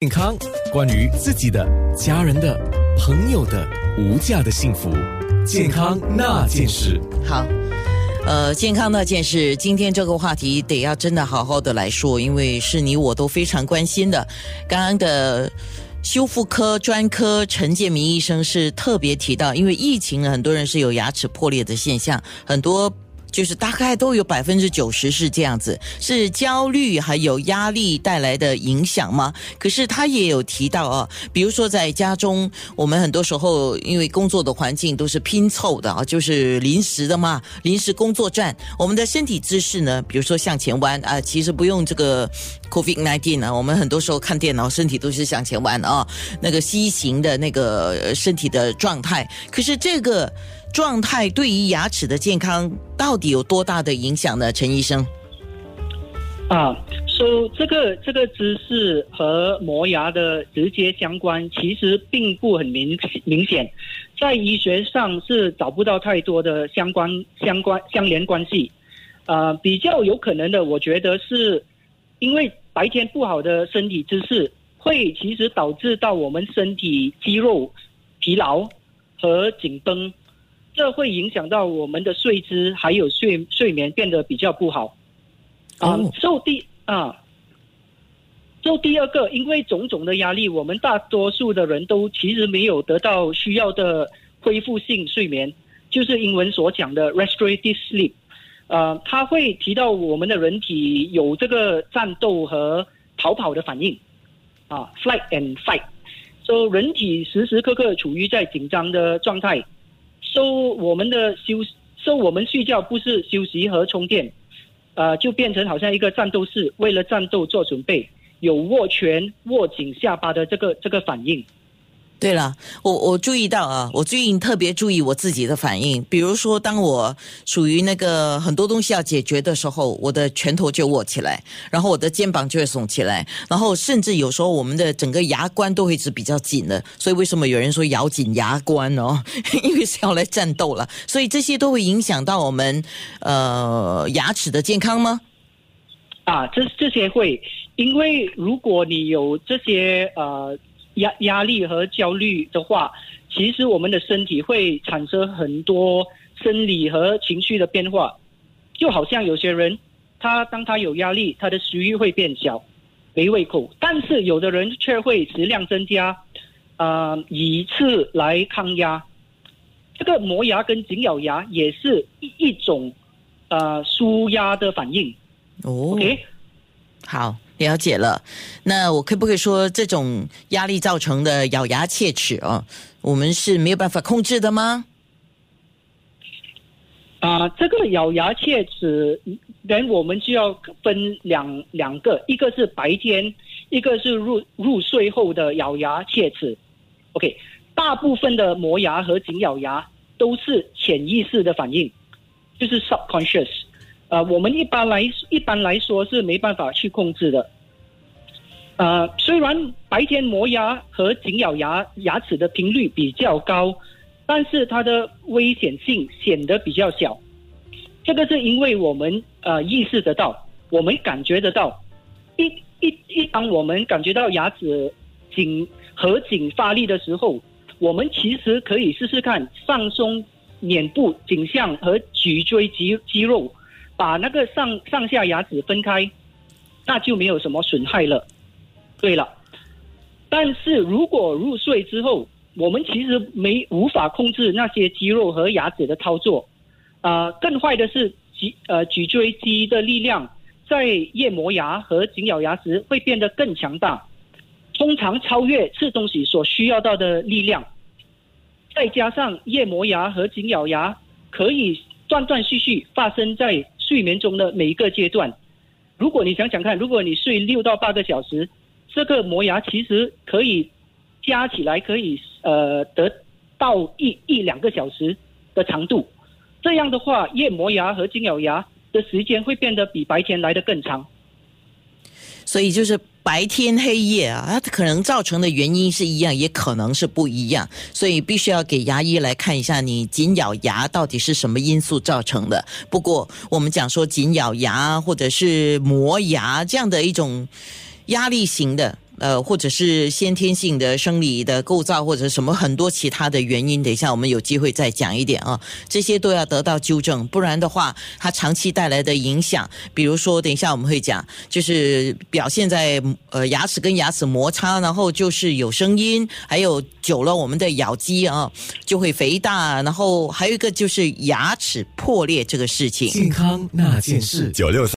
健康，关于自己的、家人的、朋友的无价的幸福，健康那件事。好，呃，健康那件事，今天这个话题得要真的好好的来说，因为是你我都非常关心的。刚刚的修复科专科陈建明医生是特别提到，因为疫情，很多人是有牙齿破裂的现象，很多。就是大概都有百分之九十是这样子，是焦虑还有压力带来的影响吗？可是他也有提到啊，比如说在家中，我们很多时候因为工作的环境都是拼凑的啊，就是临时的嘛，临时工作站，我们的身体姿势呢，比如说向前弯啊，其实不用这个 COVID nineteen 啊，我们很多时候看电脑，身体都是向前弯啊，那个 C 型的那个身体的状态，可是这个。状态对于牙齿的健康到底有多大的影响呢？陈医生，啊，说这个这个姿势和磨牙的直接相关，其实并不很明明显，在医学上是找不到太多的相关相关相连关系。呃，比较有可能的，我觉得是因为白天不好的身体姿势，会其实导致到我们身体肌肉疲劳和紧绷。这会影响到我们的睡姿，还有睡睡眠变得比较不好。啊，受第啊，受第二个，因为种种的压力，我们大多数的人都其实没有得到需要的恢复性睡眠，就是英文所讲的 restorative sleep。呃，他会提到我们的人体有这个战斗和逃跑的反应，啊，flight and fight，所以人体时时刻刻处于在紧张的状态。说我们的休，说我们睡觉不是休息和充电，呃，就变成好像一个战斗室，为了战斗做准备，有握拳、握紧下巴的这个这个反应。对了，我我注意到啊，我最近特别注意我自己的反应。比如说，当我属于那个很多东西要解决的时候，我的拳头就握起来，然后我的肩膀就会耸起来，然后甚至有时候我们的整个牙关都会是比较紧的。所以为什么有人说咬紧牙关哦？因为是要来战斗了。所以这些都会影响到我们呃牙齿的健康吗？啊，这这些会，因为如果你有这些呃。压压力和焦虑的话，其实我们的身体会产生很多生理和情绪的变化，就好像有些人，他当他有压力，他的食欲会变小，没胃口；但是有的人却会食量增加，啊，以次来抗压。这个磨牙跟紧咬牙也是一一种，呃，舒压的反应。哦好。了解了，那我可不可以说这种压力造成的咬牙切齿啊，我们是没有办法控制的吗？啊，这个咬牙切齿，人我们就要分两两个，一个是白天，一个是入入睡后的咬牙切齿。OK，大部分的磨牙和紧咬牙都是潜意识的反应，就是 subconscious。呃，我们一般来一般来说是没办法去控制的。呃，虽然白天磨牙和紧咬牙牙齿的频率比较高，但是它的危险性显得比较小。这个是因为我们呃意识得到，我们感觉得到，一一一当我们感觉到牙齿紧合紧发力的时候，我们其实可以试试看放松脸部颈项和脊椎肌肌肉。把那个上上下牙齿分开，那就没有什么损害了。对了，但是如果入睡之后，我们其实没无法控制那些肌肉和牙齿的操作。啊，更坏的是脊呃脊椎肌的力量在夜磨牙和紧咬牙时会变得更强大，通常超越吃东西所需要到的力量。再加上夜磨牙和紧咬牙可以断断续续发生在。睡眠中的每一个阶段，如果你想想看，如果你睡六到八个小时，这个磨牙其实可以加起来可以呃得到一一两个小时的长度。这样的话，夜磨牙和金咬牙的时间会变得比白天来的更长。所以就是白天黑夜啊，它可能造成的原因是一样，也可能是不一样，所以必须要给牙医来看一下你紧咬牙到底是什么因素造成的。不过我们讲说紧咬牙或者是磨牙这样的一种压力型的。呃，或者是先天性的生理的构造，或者什么很多其他的原因，等一下我们有机会再讲一点啊，这些都要得到纠正，不然的话，它长期带来的影响，比如说，等一下我们会讲，就是表现在呃牙齿跟牙齿摩擦，然后就是有声音，还有久了我们的咬肌啊就会肥大，然后还有一个就是牙齿破裂这个事情。健康那件事，九六